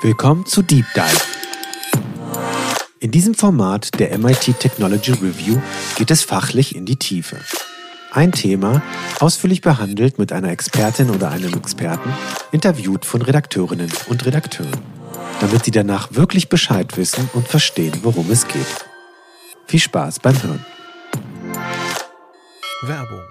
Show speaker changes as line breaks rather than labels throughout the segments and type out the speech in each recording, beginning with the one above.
Willkommen zu Deep Dive. In diesem Format der MIT Technology Review geht es fachlich in die Tiefe. Ein Thema, ausführlich behandelt mit einer Expertin oder einem Experten, interviewt von Redakteurinnen und Redakteuren, damit sie danach wirklich Bescheid wissen und verstehen, worum es geht. Viel Spaß beim Hören.
Werbung.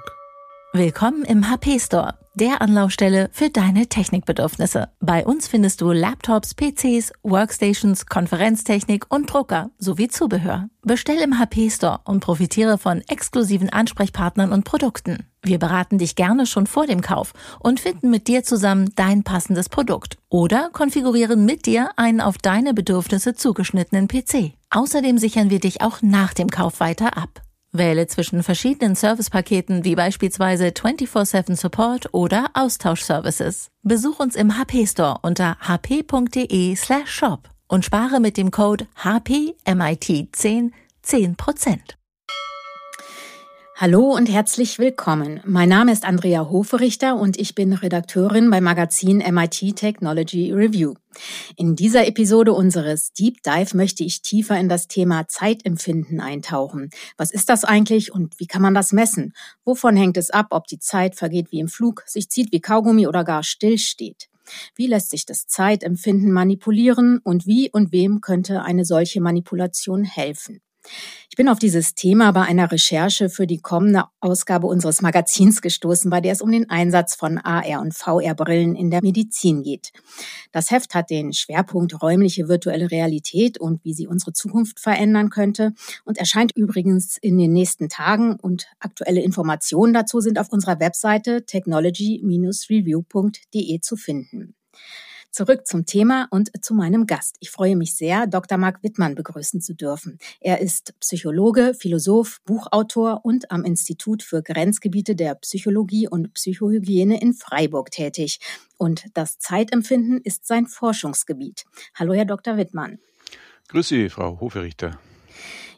Willkommen im HP Store, der Anlaufstelle für deine Technikbedürfnisse. Bei uns findest du Laptops, PCs, Workstations, Konferenztechnik und Drucker sowie Zubehör. Bestell im HP Store und profitiere von exklusiven Ansprechpartnern und Produkten. Wir beraten dich gerne schon vor dem Kauf und finden mit dir zusammen dein passendes Produkt oder konfigurieren mit dir einen auf deine Bedürfnisse zugeschnittenen PC. Außerdem sichern wir dich auch nach dem Kauf weiter ab. Wähle zwischen verschiedenen Servicepaketen wie beispielsweise 24/7 Support oder Austauschservices. Besuch uns im HP Store unter hp.de/shop und spare mit dem Code HPMIT10 10%.
Hallo und herzlich willkommen. Mein Name ist Andrea Hoferichter und ich bin Redakteurin beim Magazin MIT Technology Review. In dieser Episode unseres Deep Dive möchte ich tiefer in das Thema Zeitempfinden eintauchen. Was ist das eigentlich und wie kann man das messen? Wovon hängt es ab, ob die Zeit vergeht wie im Flug, sich zieht wie Kaugummi oder gar stillsteht? Wie lässt sich das Zeitempfinden manipulieren und wie und wem könnte eine solche Manipulation helfen? Ich bin auf dieses Thema bei einer Recherche für die kommende Ausgabe unseres Magazins gestoßen, bei der es um den Einsatz von AR- und VR-Brillen in der Medizin geht. Das Heft hat den Schwerpunkt räumliche virtuelle Realität und wie sie unsere Zukunft verändern könnte und erscheint übrigens in den nächsten Tagen und aktuelle Informationen dazu sind auf unserer Webseite technology-review.de zu finden. Zurück zum Thema und zu meinem Gast. Ich freue mich sehr, Dr. Marc Wittmann begrüßen zu dürfen. Er ist Psychologe, Philosoph, Buchautor und am Institut für Grenzgebiete der Psychologie und Psychohygiene in Freiburg tätig. Und das Zeitempfinden ist sein Forschungsgebiet. Hallo, Herr Dr. Wittmann.
Grüß Sie, Frau Hoferichter.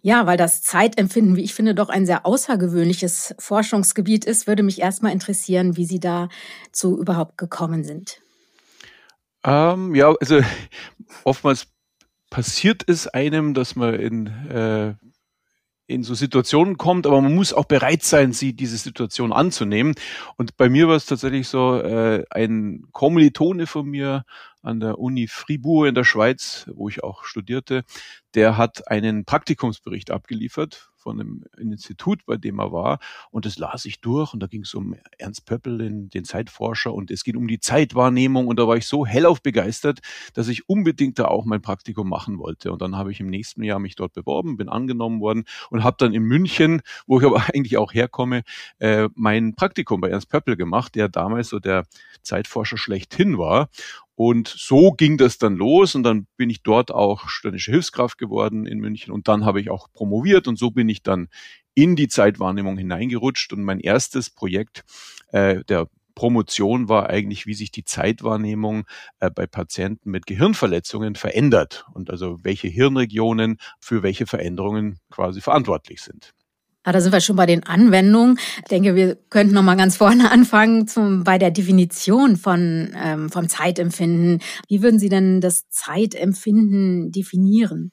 Ja, weil das Zeitempfinden, wie ich finde, doch ein sehr außergewöhnliches Forschungsgebiet ist, würde mich erstmal interessieren, wie Sie dazu überhaupt gekommen sind.
Ähm, ja, also oftmals passiert es einem, dass man in, äh, in so Situationen kommt, aber man muss auch bereit sein, sie diese Situation anzunehmen. Und bei mir war es tatsächlich so, äh, ein Kommilitone von mir an der Uni Fribourg in der Schweiz, wo ich auch studierte, der hat einen Praktikumsbericht abgeliefert von einem Institut, bei dem er war. Und das las ich durch und da ging es um Ernst Pöppel, den, Zeitforscher, und es ging um die Zeitwahrnehmung. Und da war ich so hellauf begeistert, dass ich unbedingt da auch mein Praktikum machen wollte. Und dann habe ich im nächsten Jahr mich dort beworben, bin angenommen worden und habe dann in München, wo ich aber eigentlich auch herkomme, äh, mein Praktikum bei Ernst Pöppel gemacht, der damals so der Zeitforscher schlechthin war. Und so ging das dann los und dann bin ich dort auch studentische Hilfskraft geworden in München und dann habe ich auch promoviert und so bin ich dann in die Zeitwahrnehmung hineingerutscht und mein erstes Projekt äh, der Promotion war eigentlich, wie sich die Zeitwahrnehmung äh, bei Patienten mit Gehirnverletzungen verändert und also welche Hirnregionen für welche Veränderungen quasi verantwortlich sind.
Ah, da sind wir schon bei den Anwendungen. Ich denke, wir könnten noch mal ganz vorne anfangen zum, bei der Definition von, ähm, vom Zeitempfinden. Wie würden Sie denn das Zeitempfinden definieren?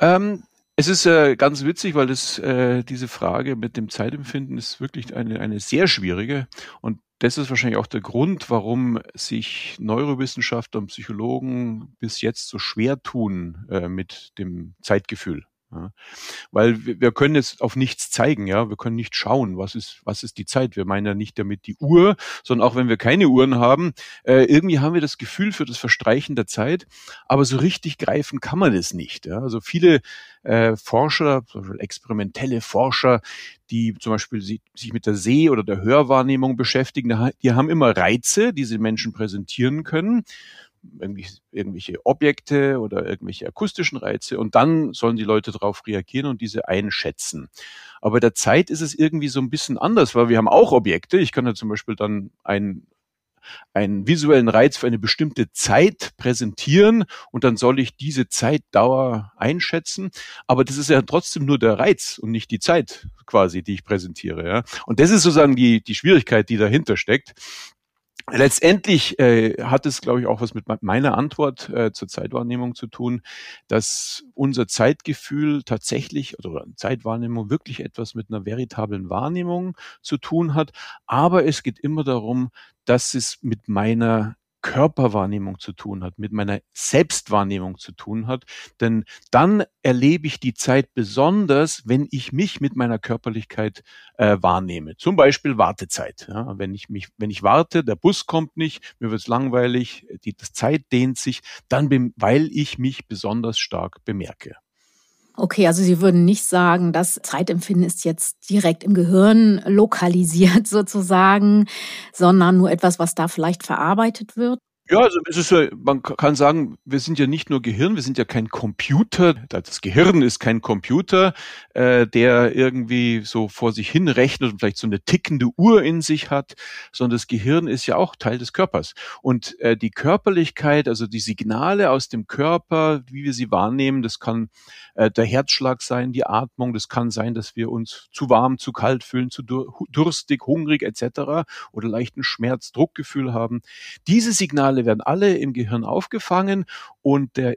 Ähm, es ist äh, ganz witzig, weil das, äh, diese Frage mit dem Zeitempfinden ist wirklich eine, eine sehr schwierige. Und das ist wahrscheinlich auch der Grund, warum sich Neurowissenschaftler und Psychologen bis jetzt so schwer tun äh, mit dem Zeitgefühl. Ja. Weil wir, wir können jetzt auf nichts zeigen, ja. Wir können nicht schauen, was ist, was ist die Zeit. Wir meinen ja nicht damit die Uhr, sondern auch wenn wir keine Uhren haben, äh, irgendwie haben wir das Gefühl für das Verstreichen der Zeit, aber so richtig greifen kann man es nicht. Ja. Also viele äh, Forscher, experimentelle Forscher, die zum Beispiel sich mit der Seh- oder der Hörwahrnehmung beschäftigen, die haben immer Reize, die sie Menschen präsentieren können irgendwelche Objekte oder irgendwelche akustischen Reize und dann sollen die Leute darauf reagieren und diese einschätzen. Aber der Zeit ist es irgendwie so ein bisschen anders, weil wir haben auch Objekte. Ich kann ja zum Beispiel dann ein einen visuellen Reiz für eine bestimmte Zeit präsentieren und dann soll ich diese Zeitdauer einschätzen. Aber das ist ja trotzdem nur der Reiz und nicht die Zeit quasi, die ich präsentiere. Ja? Und das ist sozusagen die, die Schwierigkeit, die dahinter steckt. Letztendlich äh, hat es, glaube ich, auch was mit meiner Antwort äh, zur Zeitwahrnehmung zu tun, dass unser Zeitgefühl tatsächlich oder Zeitwahrnehmung wirklich etwas mit einer veritablen Wahrnehmung zu tun hat. Aber es geht immer darum, dass es mit meiner Körperwahrnehmung zu tun hat, mit meiner Selbstwahrnehmung zu tun hat. Denn dann erlebe ich die Zeit besonders, wenn ich mich mit meiner Körperlichkeit äh, wahrnehme. Zum Beispiel Wartezeit. Ja, wenn ich mich, wenn ich warte, der Bus kommt nicht, mir wird es langweilig, die das Zeit dehnt sich, dann, weil ich mich besonders stark bemerke.
Okay, also Sie würden nicht sagen, das Zeitempfinden ist jetzt direkt im Gehirn lokalisiert sozusagen, sondern nur etwas, was da vielleicht verarbeitet wird?
Ja, also es ist ja, man kann sagen, wir sind ja nicht nur Gehirn, wir sind ja kein Computer. Das Gehirn ist kein Computer, äh, der irgendwie so vor sich hin rechnet und vielleicht so eine tickende Uhr in sich hat, sondern das Gehirn ist ja auch Teil des Körpers. Und äh, die Körperlichkeit, also die Signale aus dem Körper, wie wir sie wahrnehmen, das kann äh, der Herzschlag sein, die Atmung, das kann sein, dass wir uns zu warm, zu kalt fühlen, zu durstig, hungrig etc. oder leichten Schmerz, Druckgefühl haben. Diese Signale Signale werden alle im Gehirn aufgefangen und der,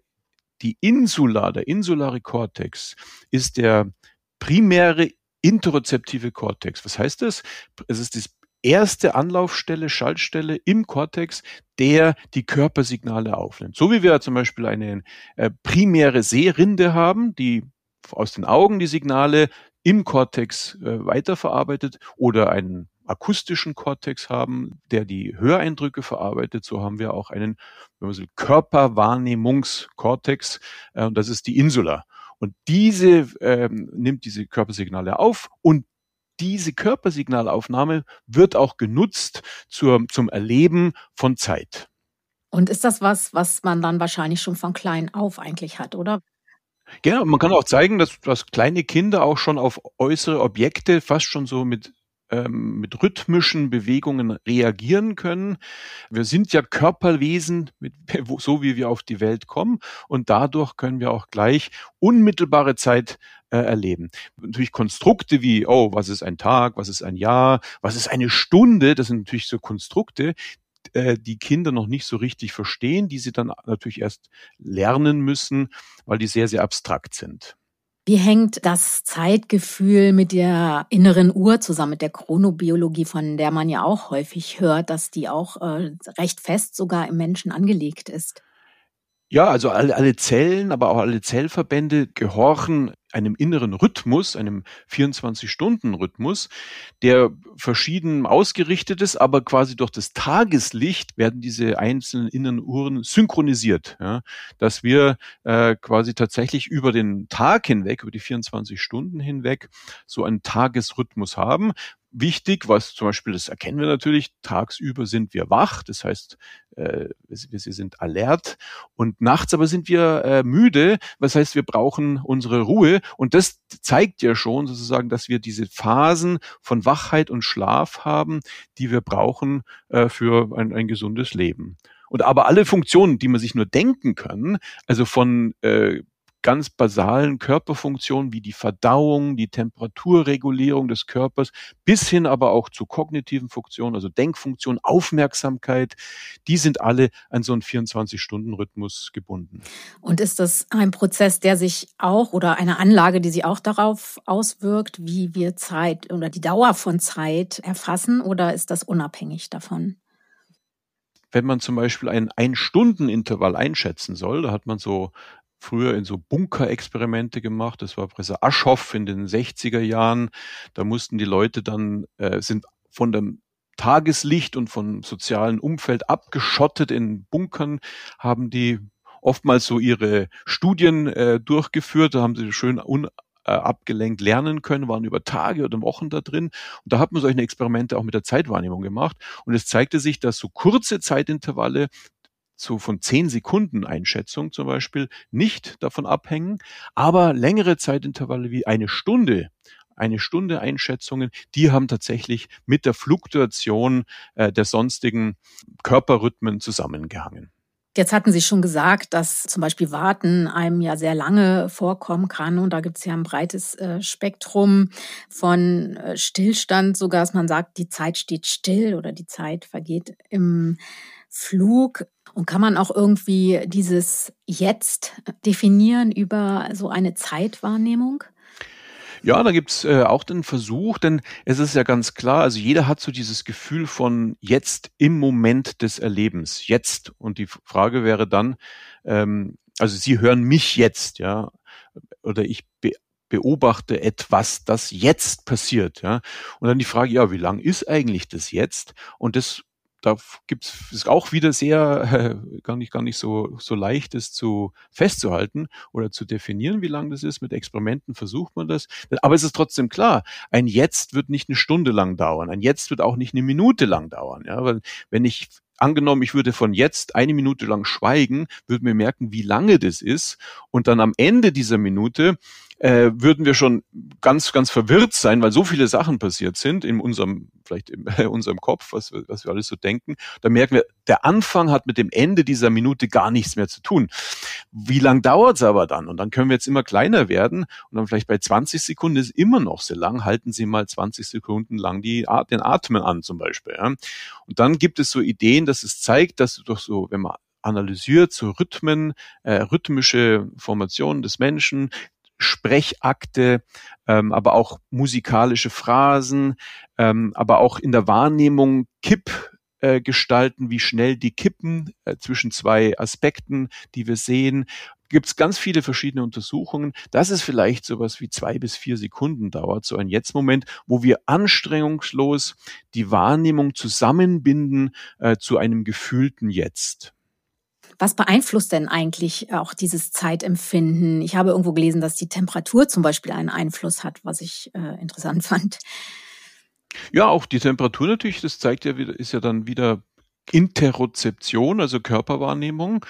die Insula, der insulare Kortex ist der primäre interozeptive Kortex. Was heißt das? Es ist die erste Anlaufstelle, Schaltstelle im Kortex, der die Körpersignale aufnimmt. So wie wir zum Beispiel eine äh, primäre Sehrinde haben, die aus den Augen die Signale im Kortex äh, weiterverarbeitet oder einen akustischen Kortex haben, der die Höreindrücke verarbeitet. So haben wir auch einen wenn man so Körperwahrnehmungskortex, äh, und das ist die Insula. Und diese ähm, nimmt diese Körpersignale auf und diese Körpersignalaufnahme wird auch genutzt zur, zum Erleben von Zeit.
Und ist das was, was man dann wahrscheinlich schon von klein auf eigentlich hat, oder?
Genau, man kann auch zeigen, dass, dass kleine Kinder auch schon auf äußere Objekte fast schon so mit ähm, mit rhythmischen Bewegungen reagieren können. Wir sind ja Körperwesen, mit, so wie wir auf die Welt kommen. Und dadurch können wir auch gleich unmittelbare Zeit äh, erleben. Natürlich Konstrukte wie, oh, was ist ein Tag, was ist ein Jahr, was ist eine Stunde, das sind natürlich so Konstrukte, äh, die Kinder noch nicht so richtig verstehen, die sie dann natürlich erst lernen müssen, weil die sehr, sehr abstrakt sind.
Wie hängt das Zeitgefühl mit der inneren Uhr zusammen, mit der Chronobiologie, von der man ja auch häufig hört, dass die auch äh, recht fest sogar im Menschen angelegt ist?
Ja, also alle, alle Zellen, aber auch alle Zellverbände gehorchen einem inneren Rhythmus, einem 24-Stunden-Rhythmus, der verschieden ausgerichtet ist, aber quasi durch das Tageslicht werden diese einzelnen inneren Uhren synchronisiert, ja, dass wir äh, quasi tatsächlich über den Tag hinweg, über die 24 Stunden hinweg so einen Tagesrhythmus haben, wichtig, was zum Beispiel, das erkennen wir natürlich, tagsüber sind wir wach, das heißt, äh, wir, sind alert und nachts aber sind wir äh, müde, was heißt, wir brauchen unsere Ruhe und das zeigt ja schon sozusagen, dass wir diese Phasen von Wachheit und Schlaf haben, die wir brauchen äh, für ein, ein gesundes Leben. Und aber alle Funktionen, die man sich nur denken kann, also von äh, ganz basalen Körperfunktionen wie die Verdauung, die Temperaturregulierung des Körpers, bis hin aber auch zu kognitiven Funktionen, also Denkfunktion, Aufmerksamkeit, die sind alle an so einen 24-Stunden-Rhythmus gebunden.
Und ist das ein Prozess, der sich auch oder eine Anlage, die sich auch darauf auswirkt, wie wir Zeit oder die Dauer von Zeit erfassen oder ist das unabhängig davon?
wenn man zum Beispiel ein Ein-Stunden-Intervall einschätzen soll, da hat man so früher in so Bunkerexperimente gemacht. Das war Professor Aschhoff in den 60er Jahren. Da mussten die Leute dann, äh, sind von dem Tageslicht und vom sozialen Umfeld abgeschottet in Bunkern, haben die oftmals so ihre Studien äh, durchgeführt. Da haben sie schön un äh, lernen können, waren über Tage oder Wochen da drin. Und da hat man solche Experimente auch mit der Zeitwahrnehmung gemacht. Und es zeigte sich, dass so kurze Zeitintervalle so von zehn Sekunden Einschätzung zum Beispiel nicht davon abhängen, aber längere Zeitintervalle wie eine Stunde eine Stunde Einschätzungen, die haben tatsächlich mit der Fluktuation äh, der sonstigen Körperrhythmen zusammengehangen.
Jetzt hatten Sie schon gesagt, dass zum Beispiel Warten einem ja sehr lange vorkommen kann. Und da gibt es ja ein breites äh, Spektrum von äh, Stillstand, sogar dass man sagt, die Zeit steht still oder die Zeit vergeht im Flug. Und kann man auch irgendwie dieses Jetzt definieren über so eine Zeitwahrnehmung?
Ja, da gibt's äh, auch den Versuch, denn es ist ja ganz klar, also jeder hat so dieses Gefühl von jetzt im Moment des Erlebens, jetzt. Und die Frage wäre dann, ähm, also Sie hören mich jetzt, ja, oder ich be beobachte etwas, das jetzt passiert, ja. Und dann die Frage, ja, wie lang ist eigentlich das jetzt? Und das da gibt es auch wieder sehr äh, gar nicht gar nicht so so leicht ist zu festzuhalten oder zu definieren, wie lang das ist. Mit Experimenten versucht man das, aber es ist trotzdem klar: Ein Jetzt wird nicht eine Stunde lang dauern, ein Jetzt wird auch nicht eine Minute lang dauern. Ja, weil wenn ich angenommen, ich würde von jetzt eine Minute lang schweigen, würde mir merken, wie lange das ist. Und dann am Ende dieser Minute äh, würden wir schon ganz, ganz verwirrt sein, weil so viele Sachen passiert sind in unserem, vielleicht in unserem Kopf, was, was wir alles so denken. Da merken wir, der Anfang hat mit dem Ende dieser Minute gar nichts mehr zu tun. Wie lang dauert's aber dann? Und dann können wir jetzt immer kleiner werden und dann vielleicht bei 20 Sekunden ist immer noch so lang. Halten Sie mal 20 Sekunden lang die, den Atmen an zum Beispiel. Ja. Und dann gibt es so Ideen, dass es zeigt, dass du doch so, wenn man analysiert, so Rhythmen, äh, rhythmische Formationen des Menschen, Sprechakte, ähm, aber auch musikalische Phrasen, ähm, aber auch in der Wahrnehmung Kipp äh, gestalten, wie schnell die kippen äh, zwischen zwei Aspekten, die wir sehen. Gibt es ganz viele verschiedene Untersuchungen, dass es vielleicht sowas wie zwei bis vier Sekunden dauert, so ein Jetzt-Moment, wo wir anstrengungslos die Wahrnehmung zusammenbinden äh, zu einem gefühlten Jetzt.
Was beeinflusst denn eigentlich auch dieses Zeitempfinden? Ich habe irgendwo gelesen, dass die Temperatur zum Beispiel einen Einfluss hat, was ich äh, interessant fand.
Ja, auch die Temperatur natürlich, das zeigt ja wieder, ist ja dann wieder Interozeption, also Körperwahrnehmung.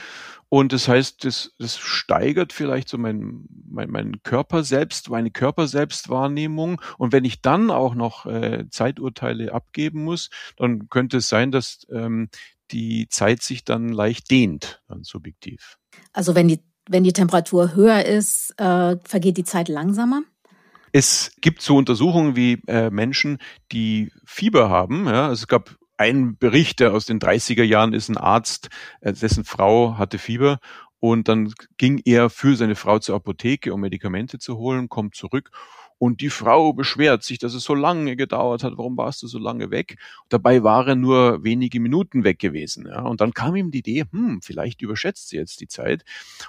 Und das heißt, das, das steigert vielleicht so mein, mein, mein Körper selbst, meine Körperselbstwahrnehmung. Und wenn ich dann auch noch äh, Zeiturteile abgeben muss, dann könnte es sein, dass ähm, die Zeit sich dann leicht dehnt, dann subjektiv.
Also wenn die, wenn die Temperatur höher ist, äh, vergeht die Zeit langsamer?
Es gibt so Untersuchungen wie äh, Menschen, die Fieber haben. Ja, also es gab einen Bericht, der aus den 30er Jahren ist, ein Arzt, äh, dessen Frau hatte Fieber und dann ging er für seine Frau zur Apotheke, um Medikamente zu holen, kommt zurück und die Frau beschwert sich, dass es so lange gedauert hat. Warum warst du so lange weg? Dabei war er nur wenige Minuten weg gewesen. Ja? Und dann kam ihm die Idee, hm, vielleicht überschätzt sie jetzt die Zeit.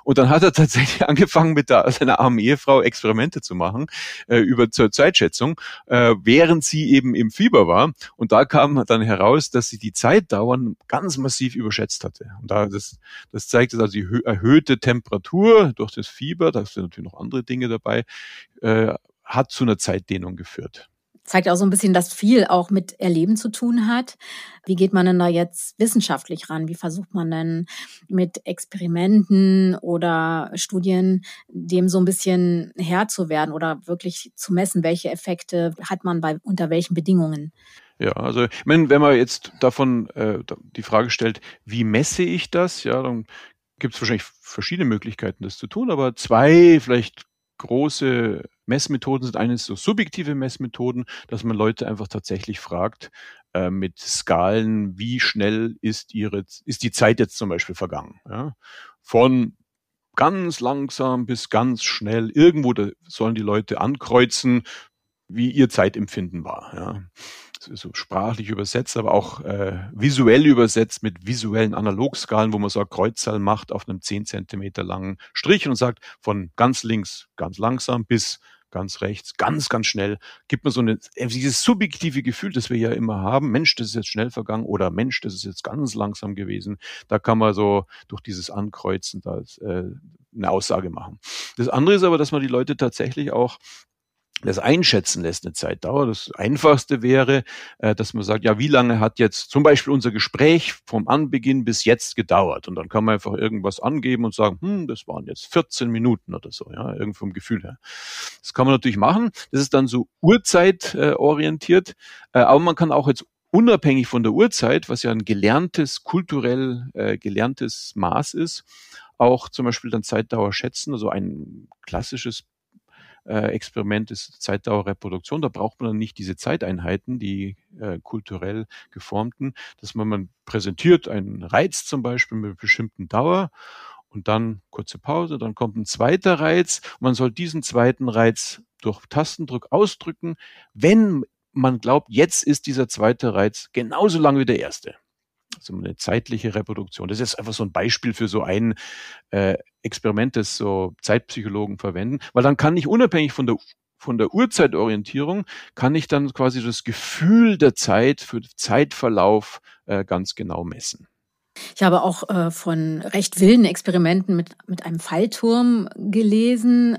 Und dann hat er tatsächlich angefangen, mit der, seiner armen Ehefrau Experimente zu machen äh, über zur Zeitschätzung, äh, während sie eben im Fieber war. Und da kam dann heraus, dass sie die Zeitdauern ganz massiv überschätzt hatte. Und da das, das zeigt also die erhöhte Temperatur durch das Fieber, da sind natürlich noch andere Dinge dabei, äh, hat zu einer Zeitdehnung geführt.
Zeigt auch so ein bisschen, dass viel auch mit Erleben zu tun hat. Wie geht man denn da jetzt wissenschaftlich ran? Wie versucht man denn mit Experimenten oder Studien dem so ein bisschen Herr zu werden oder wirklich zu messen, welche Effekte hat man bei unter welchen Bedingungen?
Ja, also ich meine, wenn man jetzt davon äh, die Frage stellt, wie messe ich das, ja, dann gibt es wahrscheinlich verschiedene Möglichkeiten, das zu tun, aber zwei vielleicht große Messmethoden sind eines so subjektive Messmethoden, dass man Leute einfach tatsächlich fragt, äh, mit Skalen, wie schnell ist ihre, ist die Zeit jetzt zum Beispiel vergangen? Ja? Von ganz langsam bis ganz schnell. Irgendwo sollen die Leute ankreuzen, wie ihr Zeitempfinden war. Ja so sprachlich übersetzt, aber auch äh, visuell übersetzt mit visuellen Analogskalen, wo man so eine Kreuzzahl macht auf einem 10 Zentimeter langen Strich und sagt von ganz links ganz langsam bis ganz rechts, ganz, ganz schnell, gibt man so eine, äh, dieses subjektive Gefühl, das wir ja immer haben, Mensch, das ist jetzt schnell vergangen oder Mensch, das ist jetzt ganz langsam gewesen. Da kann man so durch dieses Ankreuzen da äh, eine Aussage machen. Das andere ist aber, dass man die Leute tatsächlich auch das einschätzen lässt, eine Zeitdauer. Das Einfachste wäre, äh, dass man sagt, ja, wie lange hat jetzt zum Beispiel unser Gespräch vom Anbeginn bis jetzt gedauert? Und dann kann man einfach irgendwas angeben und sagen, hm, das waren jetzt 14 Minuten oder so, ja, irgendwie vom Gefühl her. Das kann man natürlich machen. Das ist dann so Uhrzeitorientiert, äh, aber man kann auch jetzt unabhängig von der Uhrzeit, was ja ein gelerntes, kulturell äh, gelerntes Maß ist, auch zum Beispiel dann Zeitdauer schätzen. Also ein klassisches äh, Experiment ist Zeitdauerreproduktion. Da braucht man dann nicht diese Zeiteinheiten, die äh, kulturell geformten, dass man, man präsentiert einen Reiz zum Beispiel mit bestimmten Dauer und dann kurze Pause, dann kommt ein zweiter Reiz. Man soll diesen zweiten Reiz durch Tastendruck ausdrücken, wenn man glaubt, jetzt ist dieser zweite Reiz genauso lang wie der erste. Also eine zeitliche Reproduktion. Das ist einfach so ein Beispiel für so ein äh, Experiment, das so Zeitpsychologen verwenden, weil dann kann ich unabhängig von der von der Uhrzeitorientierung kann ich dann quasi das Gefühl der Zeit für Zeitverlauf äh, ganz genau messen.
Ich habe auch äh, von recht wilden Experimenten mit, mit einem Fallturm gelesen.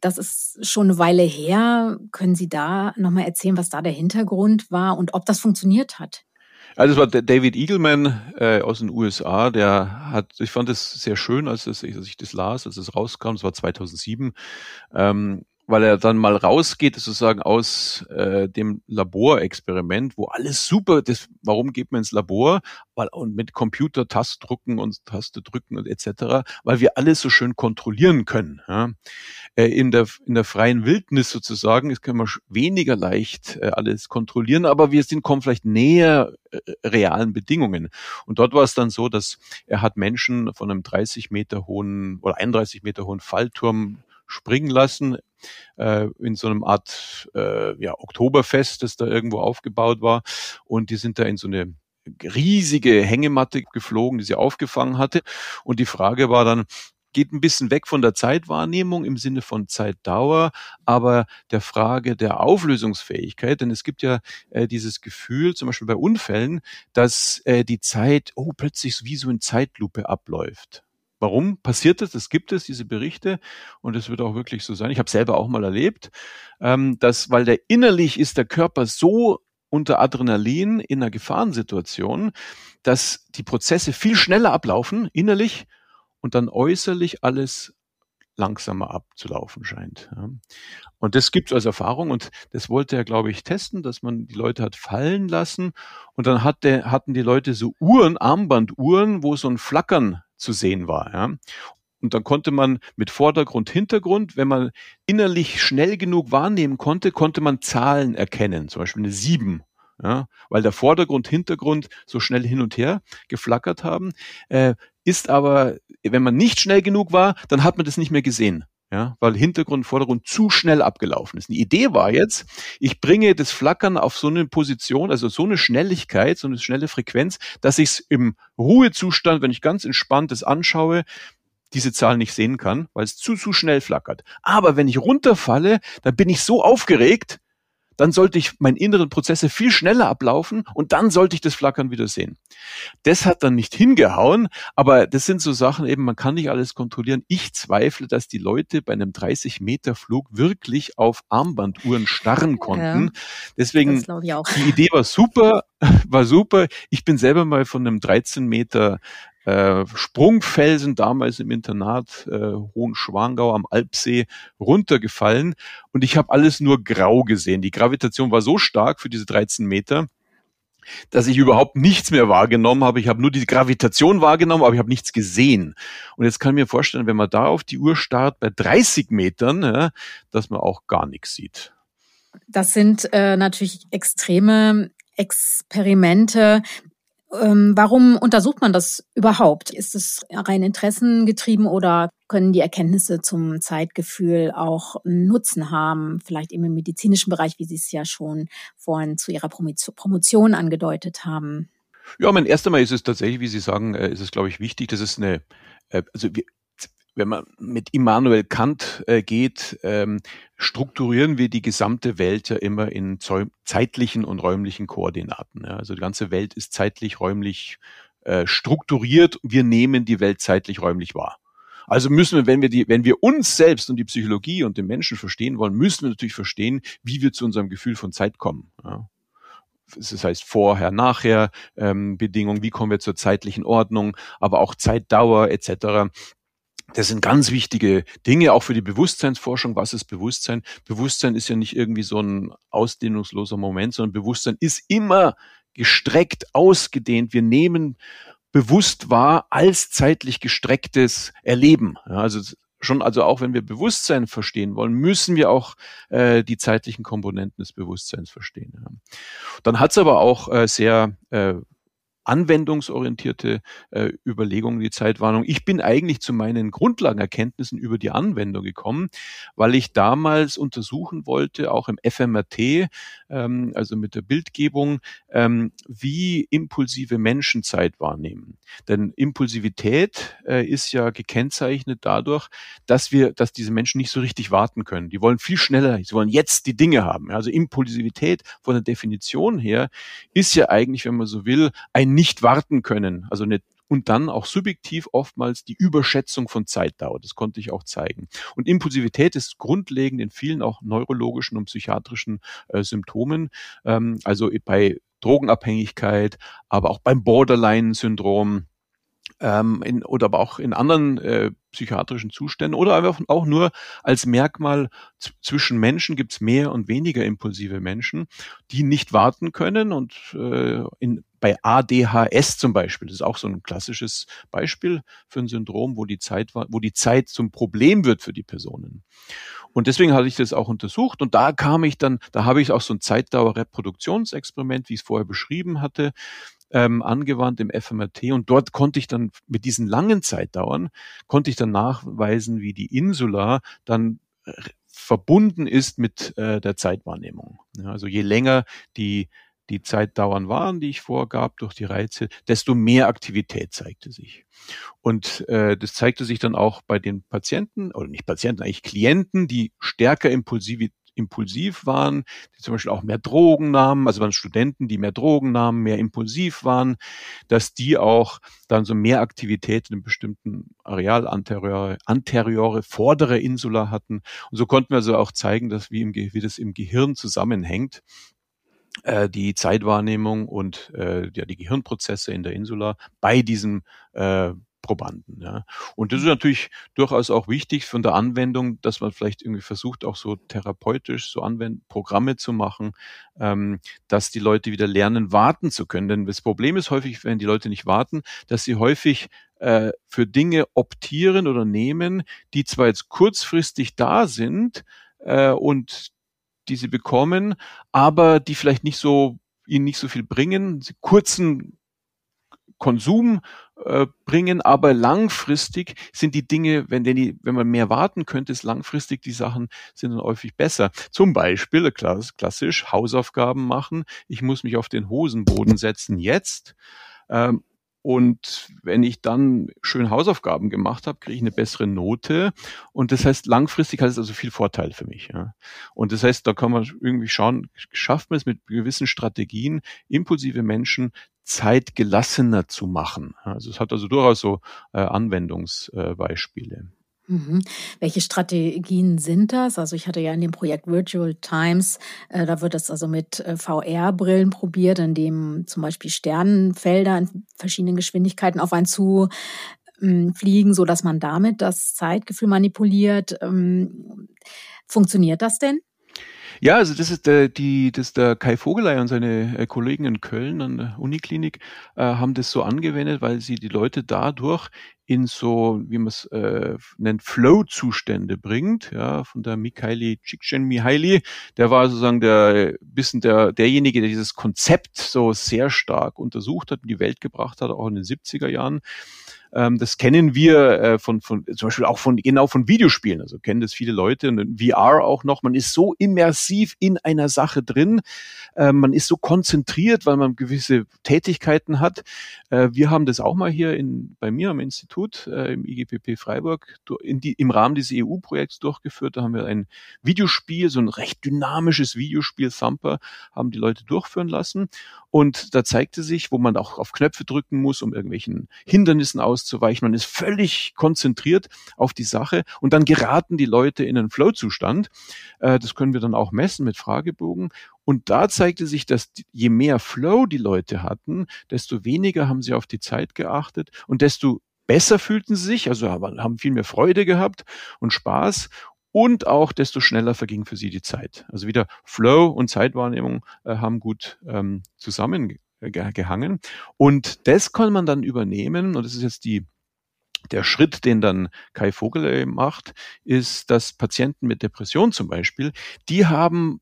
Das ist schon eine Weile her. Können Sie da nochmal erzählen, was da der Hintergrund war und ob das funktioniert hat?
Also es war David Eagleman äh, aus den USA, der hat, ich fand es sehr schön, als, es, als ich das las, als es rauskam, es war 2007, ähm, weil er dann mal rausgeht, sozusagen aus äh, dem Laborexperiment, wo alles super, das, warum geht man ins Labor? Weil und mit Computer Tastdrucken und Taste drücken und etc., weil wir alles so schön kontrollieren können. Ja. Äh, in der in der freien Wildnis sozusagen, ist können wir weniger leicht äh, alles kontrollieren, aber wir sind kommen vielleicht näher äh, realen Bedingungen. Und dort war es dann so, dass er hat Menschen von einem 30 Meter hohen oder 31 Meter hohen Fallturm springen lassen äh, in so einem Art äh, ja, Oktoberfest, das da irgendwo aufgebaut war. Und die sind da in so eine riesige Hängematte geflogen, die sie aufgefangen hatte. Und die Frage war dann, geht ein bisschen weg von der Zeitwahrnehmung im Sinne von Zeitdauer, aber der Frage der Auflösungsfähigkeit, denn es gibt ja äh, dieses Gefühl, zum Beispiel bei Unfällen, dass äh, die Zeit oh plötzlich wie so in Zeitlupe abläuft. Warum passiert das? Es gibt es, diese Berichte, und es wird auch wirklich so sein. Ich habe selber auch mal erlebt, ähm, dass, weil der innerlich ist der Körper so unter Adrenalin in einer Gefahrensituation, dass die Prozesse viel schneller ablaufen, innerlich, und dann äußerlich alles langsamer abzulaufen scheint. Und das gibt es als Erfahrung und das wollte er, glaube ich, testen, dass man die Leute hat fallen lassen und dann hat der, hatten die Leute so Uhren, Armbanduhren, wo so ein Flackern zu sehen war. Ja. Und dann konnte man mit Vordergrund, Hintergrund, wenn man innerlich schnell genug wahrnehmen konnte, konnte man Zahlen erkennen, zum Beispiel eine sieben, ja, weil der Vordergrund, Hintergrund so schnell hin und her geflackert haben. Äh, ist aber, wenn man nicht schnell genug war, dann hat man das nicht mehr gesehen ja, weil Hintergrund, Vordergrund zu schnell abgelaufen ist. Die Idee war jetzt, ich bringe das Flackern auf so eine Position, also so eine Schnelligkeit, so eine schnelle Frequenz, dass ich es im Ruhezustand, wenn ich ganz entspannt es anschaue, diese Zahl nicht sehen kann, weil es zu, zu schnell flackert. Aber wenn ich runterfalle, dann bin ich so aufgeregt, dann sollte ich meine inneren Prozesse viel schneller ablaufen und dann sollte ich das Flackern wieder sehen. Das hat dann nicht hingehauen, aber das sind so Sachen eben, man kann nicht alles kontrollieren. Ich zweifle, dass die Leute bei einem 30 Meter Flug wirklich auf Armbanduhren starren konnten. Ja, Deswegen, die Idee war super, war super. Ich bin selber mal von einem 13 Meter äh, Sprungfelsen damals im Internat äh, Hohenschwangau am Alpsee runtergefallen und ich habe alles nur grau gesehen. Die Gravitation war so stark für diese 13 Meter, dass ich überhaupt nichts mehr wahrgenommen habe. Ich habe nur die Gravitation wahrgenommen, aber ich habe nichts gesehen. Und jetzt kann ich mir vorstellen, wenn man da auf die Uhr starrt bei 30 Metern, ja, dass man auch gar nichts sieht.
Das sind äh, natürlich extreme Experimente. Ähm, warum untersucht man das überhaupt? Ist es rein interessengetrieben oder können die Erkenntnisse zum Zeitgefühl auch Nutzen haben, vielleicht eben im medizinischen Bereich, wie Sie es ja schon vorhin zu Ihrer Promotion angedeutet haben?
Ja, mein erster Mal ist es tatsächlich, wie Sie sagen, äh, ist es, glaube ich, wichtig, dass es eine, äh, also wir, wenn man mit Immanuel Kant äh, geht, ähm, strukturieren wir die gesamte Welt ja immer in zeitlichen und räumlichen Koordinaten. Ja. Also die ganze Welt ist zeitlich, räumlich äh, strukturiert. Wir nehmen die Welt zeitlich, räumlich wahr. Also müssen wir, wenn wir die, wenn wir uns selbst und die Psychologie und den Menschen verstehen wollen, müssen wir natürlich verstehen, wie wir zu unserem Gefühl von Zeit kommen. Ja das heißt vorher, nachher ähm, Bedingungen, wie kommen wir zur zeitlichen Ordnung, aber auch Zeitdauer etc. Das sind ganz wichtige Dinge, auch für die Bewusstseinsforschung. Was ist Bewusstsein? Bewusstsein ist ja nicht irgendwie so ein ausdehnungsloser Moment, sondern Bewusstsein ist immer gestreckt, ausgedehnt. Wir nehmen bewusst wahr als zeitlich gestrecktes Erleben. Ja, also schon, also auch wenn wir Bewusstsein verstehen wollen, müssen wir auch äh, die zeitlichen Komponenten des Bewusstseins verstehen. Ja. Dann hat es aber auch äh, sehr äh, anwendungsorientierte äh, Überlegungen, die Zeitwarnung. Ich bin eigentlich zu meinen Grundlagenerkenntnissen über die Anwendung gekommen, weil ich damals untersuchen wollte, auch im FMRT, ähm, also mit der Bildgebung, ähm, wie impulsive Menschen Zeit wahrnehmen. Denn Impulsivität äh, ist ja gekennzeichnet dadurch, dass wir, dass diese Menschen nicht so richtig warten können. Die wollen viel schneller, sie wollen jetzt die Dinge haben. Also Impulsivität von der Definition her ist ja eigentlich, wenn man so will, ein nicht warten können. Also eine und dann auch subjektiv oftmals die Überschätzung von Zeitdauer. Das konnte ich auch zeigen. Und Impulsivität ist grundlegend in vielen auch neurologischen und psychiatrischen äh, Symptomen. Ähm, also bei Drogenabhängigkeit, aber auch beim Borderline-Syndrom ähm, in, oder aber auch in anderen äh, psychiatrischen Zuständen oder einfach auch nur als Merkmal zwischen Menschen gibt es mehr und weniger impulsive Menschen, die nicht warten können und äh, in, bei ADHS zum Beispiel, das ist auch so ein klassisches Beispiel für ein Syndrom, wo die Zeit wo die Zeit zum Problem wird für die Personen. Und deswegen hatte ich das auch untersucht und da kam ich dann, da habe ich auch so ein Zeitdauer-Reproduktionsexperiment, wie ich es vorher beschrieben hatte, ähm, angewandt im FMRT und dort konnte ich dann mit diesen langen Zeitdauern, konnte ich dann nachweisen, wie die Insula dann verbunden ist mit äh, der Zeitwahrnehmung. Ja, also je länger die die Zeitdauern waren, die ich vorgab durch die Reize, desto mehr Aktivität zeigte sich. Und äh, das zeigte sich dann auch bei den Patienten, oder nicht Patienten, eigentlich Klienten, die stärker impulsiv, impulsiv waren, die zum Beispiel auch mehr Drogen nahmen, also waren Studenten, die mehr Drogen nahmen, mehr impulsiv waren, dass die auch dann so mehr Aktivität in einem bestimmten Areal anteriore, anteriore vordere Insula hatten. Und so konnten wir also auch zeigen, dass wie, im, wie das im Gehirn zusammenhängt äh, die Zeitwahrnehmung und äh, ja, die Gehirnprozesse in der Insula bei diesem äh, Probanden. Ja. Und das ist natürlich durchaus auch wichtig von der Anwendung, dass man vielleicht irgendwie versucht, auch so therapeutisch so Anwend Programme zu machen, ähm, dass die Leute wieder lernen, warten zu können. Denn das Problem ist häufig, wenn die Leute nicht warten, dass sie häufig äh, für Dinge optieren oder nehmen, die zwar jetzt kurzfristig da sind äh, und die sie bekommen, aber die vielleicht nicht so ihnen nicht so viel bringen, kurzen Konsum bringen, aber langfristig sind die Dinge, wenn, die, wenn man mehr warten könnte, ist langfristig die Sachen sind dann häufig besser. Zum Beispiel klassisch Hausaufgaben machen. Ich muss mich auf den Hosenboden setzen jetzt. Ähm, und wenn ich dann schön Hausaufgaben gemacht habe, kriege ich eine bessere Note. Und das heißt, langfristig hat es also viel Vorteil für mich. Und das heißt, da kann man irgendwie schauen, schafft man es mit gewissen Strategien, impulsive Menschen zeitgelassener zu machen. Also es hat also durchaus so äh, Anwendungsbeispiele.
Mhm. Welche Strategien sind das? Also ich hatte ja in dem Projekt Virtual Times, äh, da wird das also mit äh, VR-Brillen probiert, in dem zum Beispiel Sternenfelder in verschiedenen Geschwindigkeiten auf einen zu ähm, fliegen, so dass man damit das Zeitgefühl manipuliert. Ähm, funktioniert das denn?
Ja, also das ist der, die, das der Kai Vogelei und seine äh, Kollegen in Köln an der Uniklinik äh, haben das so angewendet, weil sie die Leute dadurch in so, wie man es äh, nennt, Flow-Zustände bringt, ja, von der Mikhaili Csikszentmihalyi. Der war sozusagen der bisschen der derjenige, der dieses Konzept so sehr stark untersucht hat und die Welt gebracht hat, auch in den 70er Jahren. Ähm, das kennen wir äh, von, von, zum Beispiel auch von, genau von Videospielen. Also kennen das viele Leute und VR auch noch. Man ist so immersiv in einer Sache drin. Äh, man ist so konzentriert, weil man gewisse Tätigkeiten hat. Äh, wir haben das auch mal hier in, bei mir am Institut, äh, im IGPP Freiburg, in die, im Rahmen dieses EU-Projekts durchgeführt. Da haben wir ein Videospiel, so ein recht dynamisches Videospiel, Thumper, haben die Leute durchführen lassen. Und da zeigte sich, wo man auch auf Knöpfe drücken muss, um irgendwelchen Hindernissen auszuweichen. Man ist völlig konzentriert auf die Sache und dann geraten die Leute in einen Flow-Zustand. Äh, das können wir dann auch messen mit Fragebogen. Und da zeigte sich, dass je mehr Flow die Leute hatten, desto weniger haben sie auf die Zeit geachtet und desto besser fühlten sie sich, also haben viel mehr Freude gehabt und Spaß und auch desto schneller verging für sie die Zeit. Also wieder Flow und Zeitwahrnehmung äh, haben gut ähm, zusammen äh, gehangen. Und das kann man dann übernehmen, und das ist jetzt die der Schritt, den dann Kai Vogel macht, ist, dass Patienten mit Depression zum Beispiel, die haben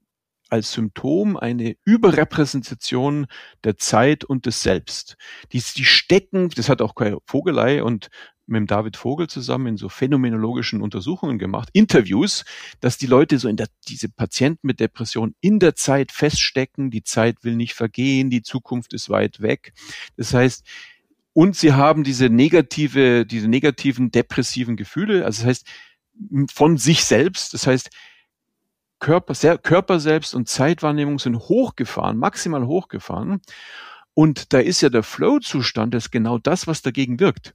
als Symptom eine Überrepräsentation der Zeit und des Selbst. Die, die stecken, das hat auch Kai Vogelei und mit dem David Vogel zusammen in so phänomenologischen Untersuchungen gemacht, Interviews, dass die Leute so in der, diese Patienten mit Depression in der Zeit feststecken, die Zeit will nicht vergehen, die Zukunft ist weit weg. Das heißt, und sie haben diese negative, diese negativen depressiven Gefühle, also das heißt, von sich selbst, das heißt, Körper, Körper selbst und Zeitwahrnehmung sind hochgefahren, maximal hochgefahren. Und da ist ja der Flow-Zustand, das ist genau das, was dagegen wirkt.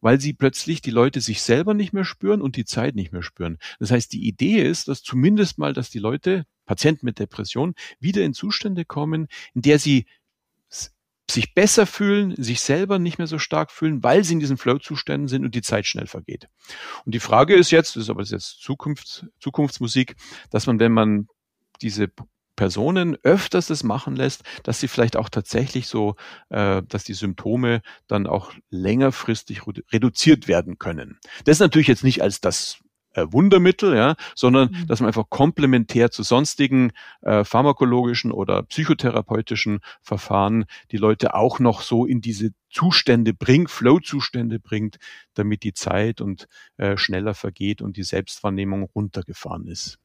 Weil sie plötzlich die Leute sich selber nicht mehr spüren und die Zeit nicht mehr spüren. Das heißt, die Idee ist, dass zumindest mal, dass die Leute, Patienten mit Depression, wieder in Zustände kommen, in der sie sich besser fühlen, sich selber nicht mehr so stark fühlen, weil sie in diesen Flow-Zuständen sind und die Zeit schnell vergeht. Und die Frage ist jetzt, das ist aber jetzt Zukunfts, Zukunftsmusik, dass man, wenn man diese Personen öfters das machen lässt, dass sie vielleicht auch tatsächlich so, äh, dass die Symptome dann auch längerfristig reduziert werden können. Das ist natürlich jetzt nicht als das äh, Wundermittel, ja, sondern mhm. dass man einfach komplementär zu sonstigen äh, pharmakologischen oder psychotherapeutischen Verfahren die Leute auch noch so in diese Zustände bringt, Flow-Zustände bringt, damit die Zeit und äh, schneller vergeht und die Selbstwahrnehmung runtergefahren ist.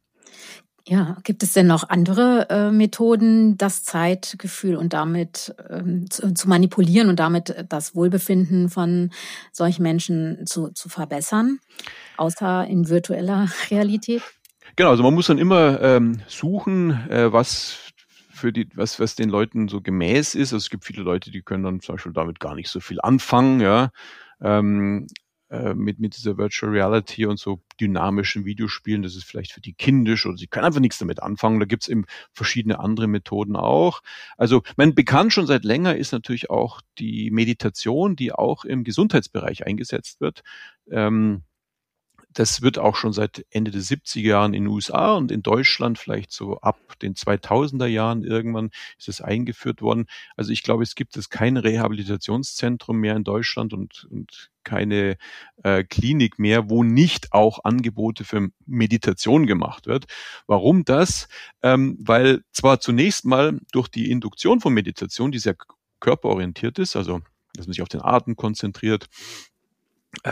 Ja, gibt es denn noch andere äh, Methoden, das Zeitgefühl und damit ähm, zu, zu, manipulieren und damit das Wohlbefinden von solchen Menschen zu, zu verbessern, außer in virtueller Realität?
Genau, also man muss dann immer ähm, suchen, äh, was für die, was, was den Leuten so gemäß ist. Also es gibt viele Leute, die können dann zum Beispiel damit gar nicht so viel anfangen, ja. Ähm, äh, mit, mit dieser Virtual Reality und so dynamischen Videospielen, das ist vielleicht für die kindisch oder sie können einfach nichts damit anfangen. Da gibt's eben verschiedene andere Methoden auch. Also mein bekannt schon seit länger ist natürlich auch die Meditation, die auch im Gesundheitsbereich eingesetzt wird. Ähm, das wird auch schon seit Ende der 70er Jahren in den USA und in Deutschland vielleicht so ab den 2000er Jahren irgendwann ist es eingeführt worden. Also ich glaube, es gibt es kein Rehabilitationszentrum mehr in Deutschland und, und keine äh, Klinik mehr, wo nicht auch Angebote für Meditation gemacht wird. Warum das? Ähm, weil zwar zunächst mal durch die Induktion von Meditation, die sehr körperorientiert ist, also dass man sich auf den Atem konzentriert,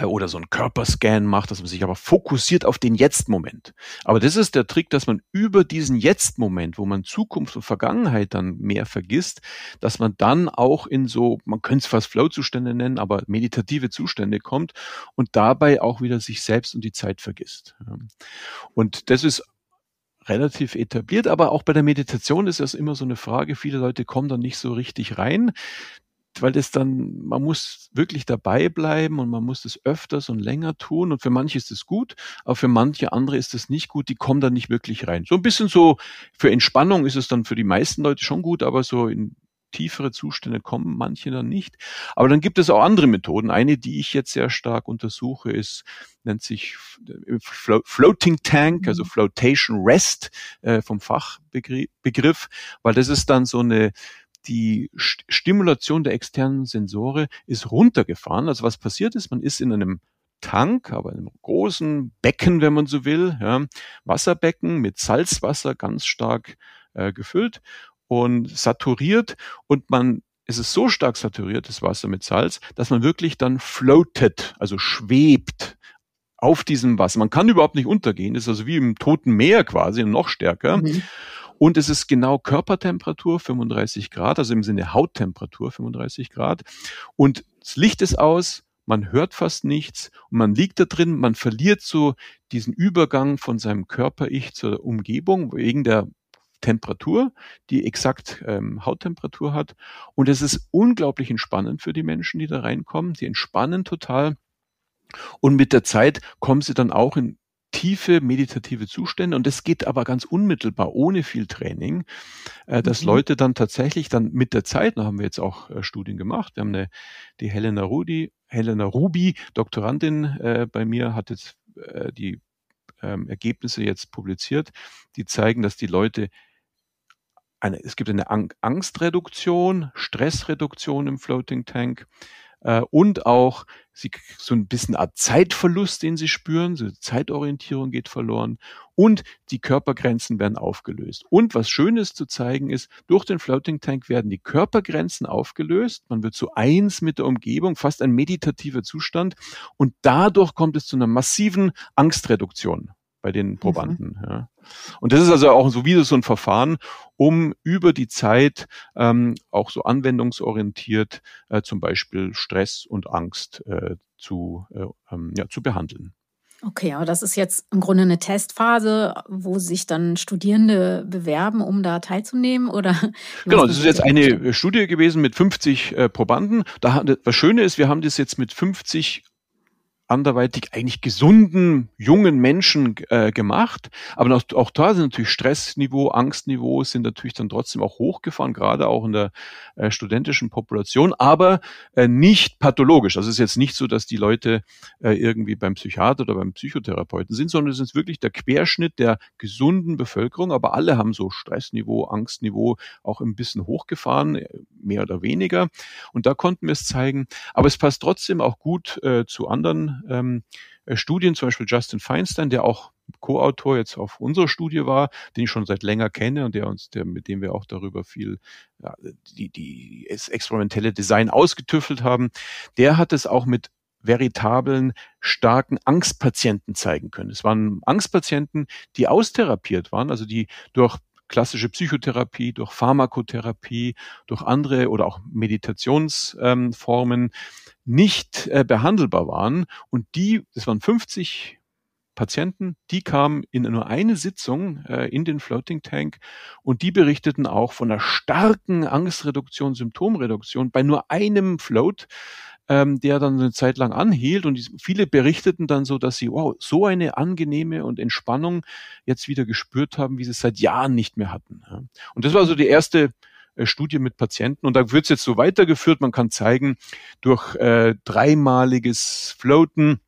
oder so einen Körperscan macht, dass man sich aber fokussiert auf den Jetzt-Moment. Aber das ist der Trick, dass man über diesen Jetzt-Moment, wo man Zukunft und Vergangenheit dann mehr vergisst, dass man dann auch in so, man könnte es fast Flow-Zustände nennen, aber meditative Zustände kommt und dabei auch wieder sich selbst und die Zeit vergisst. Und das ist relativ etabliert, aber auch bei der Meditation ist das immer so eine Frage. Viele Leute kommen da nicht so richtig rein weil das dann, man muss wirklich dabei bleiben und man muss das öfters und länger tun. Und für manche ist es gut, aber für manche andere ist es nicht gut, die kommen da nicht wirklich rein. So ein bisschen so, für Entspannung ist es dann für die meisten Leute schon gut, aber so in tiefere Zustände kommen manche dann nicht. Aber dann gibt es auch andere Methoden. Eine, die ich jetzt sehr stark untersuche, ist, nennt sich Floating Tank, also mhm. Flotation Rest äh, vom Fachbegriff, weil das ist dann so eine die Stimulation der externen Sensore ist runtergefahren. Also was passiert ist, man ist in einem Tank, aber in einem großen Becken, wenn man so will, ja, Wasserbecken mit Salzwasser ganz stark äh, gefüllt und saturiert und man es ist so stark saturiert, das Wasser mit Salz, dass man wirklich dann floatet, also schwebt auf diesem Wasser. Man kann überhaupt nicht untergehen, das ist also wie im toten Meer quasi und noch stärker. Mhm. Und es ist genau Körpertemperatur 35 Grad, also im Sinne Hauttemperatur 35 Grad. Und das Licht ist aus, man hört fast nichts und man liegt da drin, man verliert so diesen Übergang von seinem Körper-Ich zur Umgebung wegen der Temperatur, die exakt ähm, Hauttemperatur hat. Und es ist unglaublich entspannend für die Menschen, die da reinkommen. Sie entspannen total. Und mit der Zeit kommen sie dann auch in tiefe meditative Zustände und das geht aber ganz unmittelbar, ohne viel Training, äh, dass mhm. Leute dann tatsächlich dann mit der Zeit, da haben wir jetzt auch äh, Studien gemacht, wir haben eine, die Helena Rudi, Helena Ruby, Doktorandin äh, bei mir, hat jetzt die ähm, Ergebnisse jetzt publiziert, die zeigen, dass die Leute eine, es gibt eine Angstreduktion, Stressreduktion im Floating Tank äh, und auch sie, so ein bisschen Art Zeitverlust, den sie spüren, so Zeitorientierung geht verloren und die Körpergrenzen werden aufgelöst. Und was Schönes zu zeigen ist, durch den Floating Tank werden die Körpergrenzen aufgelöst, man wird so eins mit der Umgebung, fast ein meditativer Zustand. Und dadurch kommt es zu einer massiven Angstreduktion bei den mhm. Probanden. Mhm. Ja. Und das ist also auch so wieder so ein Verfahren, um über die Zeit ähm, auch so anwendungsorientiert äh, zum Beispiel Stress und Angst äh, zu, äh, ähm, ja, zu behandeln.
Okay, aber das ist jetzt im Grunde eine Testphase, wo sich dann Studierende bewerben, um da teilzunehmen, oder?
Genau, das ist jetzt eine Studie gewesen mit 50 äh, Probanden. Da, was Schöne ist, wir haben das jetzt mit 50 anderweitig eigentlich gesunden, jungen Menschen äh, gemacht. Aber auch, auch da sind natürlich Stressniveau, Angstniveau sind natürlich dann trotzdem auch hochgefahren, gerade auch in der äh, studentischen Population, aber äh, nicht pathologisch. Also es ist jetzt nicht so, dass die Leute äh, irgendwie beim Psychiater oder beim Psychotherapeuten sind, sondern es ist wirklich der Querschnitt der gesunden Bevölkerung. Aber alle haben so Stressniveau, Angstniveau auch ein bisschen hochgefahren, mehr oder weniger. Und da konnten wir es zeigen. Aber es passt trotzdem auch gut äh, zu anderen ähm, äh, Studien, zum Beispiel Justin Feinstein, der auch Co-Autor jetzt auf unserer Studie war, den ich schon seit länger kenne und der uns, der, mit dem wir auch darüber viel ja, die, die experimentelle Design ausgetüffelt haben, der hat es auch mit veritablen, starken Angstpatienten zeigen können. Es waren Angstpatienten, die austherapiert waren, also die durch klassische Psychotherapie, durch Pharmakotherapie, durch andere oder auch Meditationsformen ähm, nicht äh, behandelbar waren. Und die, das waren 50 Patienten, die kamen in nur eine Sitzung äh, in den Floating Tank und die berichteten auch von einer starken Angstreduktion, Symptomreduktion bei nur einem Float, ähm, der dann eine Zeit lang anhielt und die, viele berichteten dann so, dass sie wow so eine angenehme und Entspannung jetzt wieder gespürt haben, wie sie es seit Jahren nicht mehr hatten. Ja. Und das war so die erste äh, Studie mit Patienten. Und da wird es jetzt so weitergeführt. Man kann zeigen, durch äh, dreimaliges Floaten,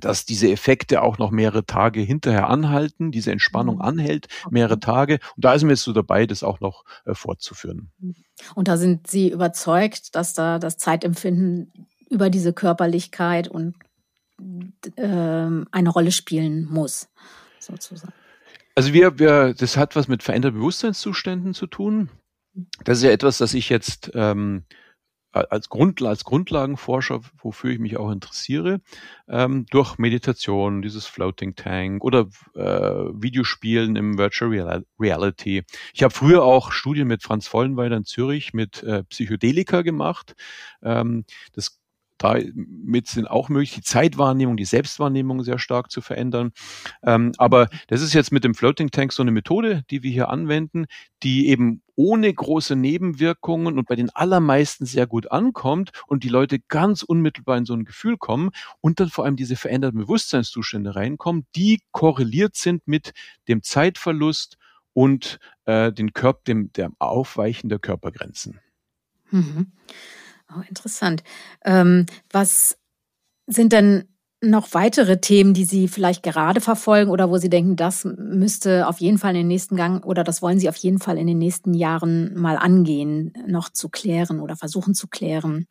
dass diese Effekte auch noch mehrere Tage hinterher anhalten, diese Entspannung mhm. anhält, mehrere Tage. Und da sind wir jetzt so dabei, das auch noch äh, fortzuführen.
Und da sind Sie überzeugt, dass da das Zeitempfinden über diese Körperlichkeit und äh, eine Rolle spielen muss, sozusagen.
Also wir, wir, das hat was mit veränderten Bewusstseinszuständen zu tun. Das ist ja etwas, das ich jetzt ähm, als, Grund, als Grundlagenforscher, wofür ich mich auch interessiere, ähm, durch Meditation, dieses Floating Tank oder äh, Videospielen im Virtual Reality. Ich habe früher auch Studien mit Franz Vollenweider in Zürich mit äh, Psychedelika gemacht. Ähm, das damit sind auch möglich, die Zeitwahrnehmung, die Selbstwahrnehmung sehr stark zu verändern. Ähm, aber das ist jetzt mit dem Floating Tank so eine Methode, die wir hier anwenden, die eben ohne große Nebenwirkungen und bei den allermeisten sehr gut ankommt und die Leute ganz unmittelbar in so ein Gefühl kommen und dann vor allem diese veränderten Bewusstseinszustände reinkommen, die korreliert sind mit dem Zeitverlust und äh, den Körper, dem, dem Aufweichen der Körpergrenzen.
Mhm. Oh, interessant. Ähm, was sind denn noch weitere Themen, die Sie vielleicht gerade verfolgen oder wo Sie denken, das müsste auf jeden Fall in den nächsten Gang oder das wollen Sie auf jeden Fall in den nächsten Jahren mal angehen, noch zu klären oder versuchen zu klären?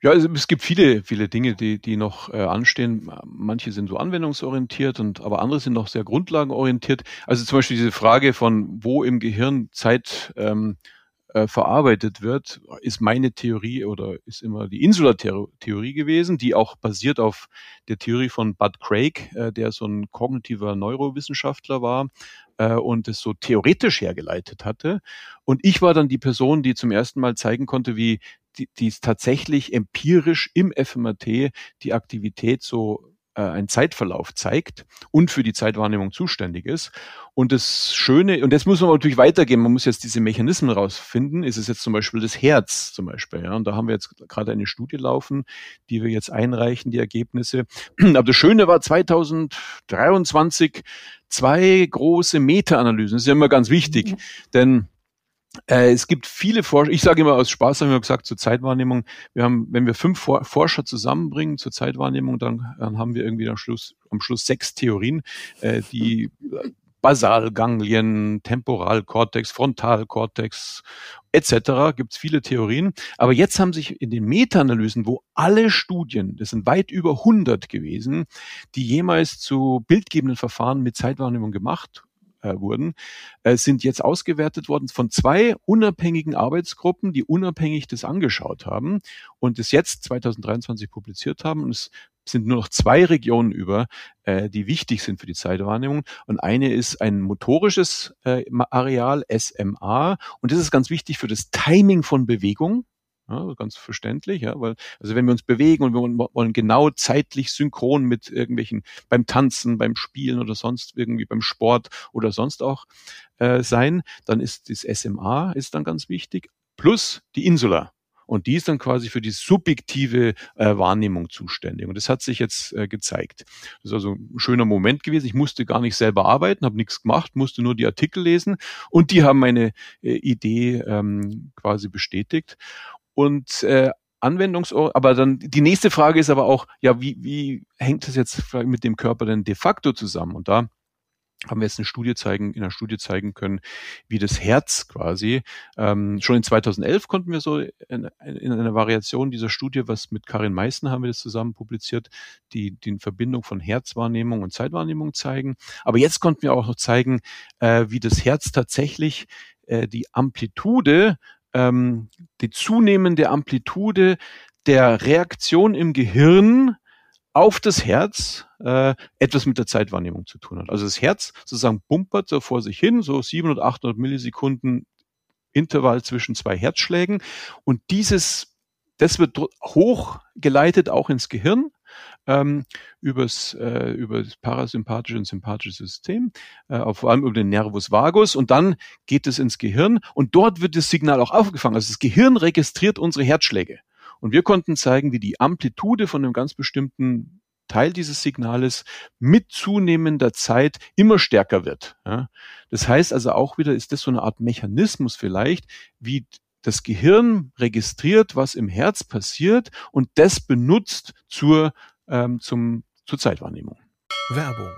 Ja, also es gibt viele, viele Dinge, die, die noch äh, anstehen. Manche sind so anwendungsorientiert und aber andere sind noch sehr grundlagenorientiert. Also zum Beispiel diese Frage von, wo im Gehirn Zeit ähm, äh, verarbeitet wird, ist meine Theorie oder ist immer die Insula-Theorie gewesen, die auch basiert auf der Theorie von Bud Craig, äh, der so ein kognitiver Neurowissenschaftler war äh, und es so theoretisch hergeleitet hatte. Und ich war dann die Person, die zum ersten Mal zeigen konnte, wie die, die tatsächlich empirisch im FMRT die Aktivität so äh, einen Zeitverlauf zeigt und für die Zeitwahrnehmung zuständig ist. Und das Schöne, und das muss man natürlich weitergehen, man muss jetzt diese Mechanismen rausfinden, ist es jetzt zum Beispiel das Herz zum Beispiel. Ja? Und da haben wir jetzt gerade eine Studie laufen, die wir jetzt einreichen, die Ergebnisse. Aber das Schöne war 2023 zwei große Meta-Analysen. Das ist ja immer ganz wichtig, mhm. denn es gibt viele Forscher, ich sage immer aus Spaß, haben wir gesagt, zur Zeitwahrnehmung, wir haben, wenn wir fünf Forscher zusammenbringen zur Zeitwahrnehmung, dann, dann haben wir irgendwie am Schluss, am Schluss sechs Theorien, äh, die Basalganglien, Temporalkortex, Frontalkortex etc. Gibt es viele Theorien. Aber jetzt haben sich in den Meta-Analysen, wo alle Studien, das sind weit über 100 gewesen, die jemals zu bildgebenden Verfahren mit Zeitwahrnehmung gemacht äh, wurden, äh, sind jetzt ausgewertet worden von zwei unabhängigen Arbeitsgruppen, die unabhängig das angeschaut haben und es jetzt 2023 publiziert haben. Und es sind nur noch zwei Regionen über, äh, die wichtig sind für die Zeitwahrnehmung. Und eine ist ein motorisches äh, Areal, SMA. Und das ist ganz wichtig für das Timing von Bewegung. Ja, ganz verständlich, ja, weil, also wenn wir uns bewegen und wir wollen genau zeitlich synchron mit irgendwelchen, beim Tanzen, beim Spielen oder sonst irgendwie beim Sport oder sonst auch äh, sein, dann ist das SMA ist dann ganz wichtig, plus die Insula. Und die ist dann quasi für die subjektive äh, Wahrnehmung zuständig. Und das hat sich jetzt äh, gezeigt. Das ist also ein schöner Moment gewesen. Ich musste gar nicht selber arbeiten, habe nichts gemacht, musste nur die Artikel lesen und die haben meine äh, Idee ähm, quasi bestätigt. Und äh, Anwendungsort, aber dann die nächste Frage ist aber auch, ja, wie, wie hängt das jetzt mit dem Körper denn de facto zusammen? Und da haben wir jetzt eine Studie zeigen, in einer Studie zeigen können, wie das Herz quasi, ähm, schon in 2011 konnten wir so in, in einer Variation dieser Studie, was mit Karin Meißen haben wir das zusammen publiziert, die, die Verbindung von Herzwahrnehmung und Zeitwahrnehmung zeigen. Aber jetzt konnten wir auch noch zeigen, äh, wie das Herz tatsächlich äh, die Amplitude, ähm, die zunehmende Amplitude der Reaktion im Gehirn auf das Herz äh, etwas mit der Zeitwahrnehmung zu tun hat. Also das Herz sozusagen bumpert so vor sich hin, so 700, 800 Millisekunden Intervall zwischen zwei Herzschlägen und dieses, das wird hochgeleitet auch ins Gehirn ähm, übers, äh, über das parasympathische und sympathische System, äh, vor allem über den Nervus vagus und dann geht es ins Gehirn und dort wird das Signal auch aufgefangen. Also das Gehirn registriert unsere Herzschläge. Und wir konnten zeigen, wie die Amplitude von einem ganz bestimmten Teil dieses Signales mit zunehmender Zeit immer stärker wird. Ja. Das heißt also auch wieder, ist das so eine Art Mechanismus vielleicht, wie das Gehirn registriert, was im Herz passiert und das benutzt zur, ähm, zum, zur Zeitwahrnehmung.
Werbung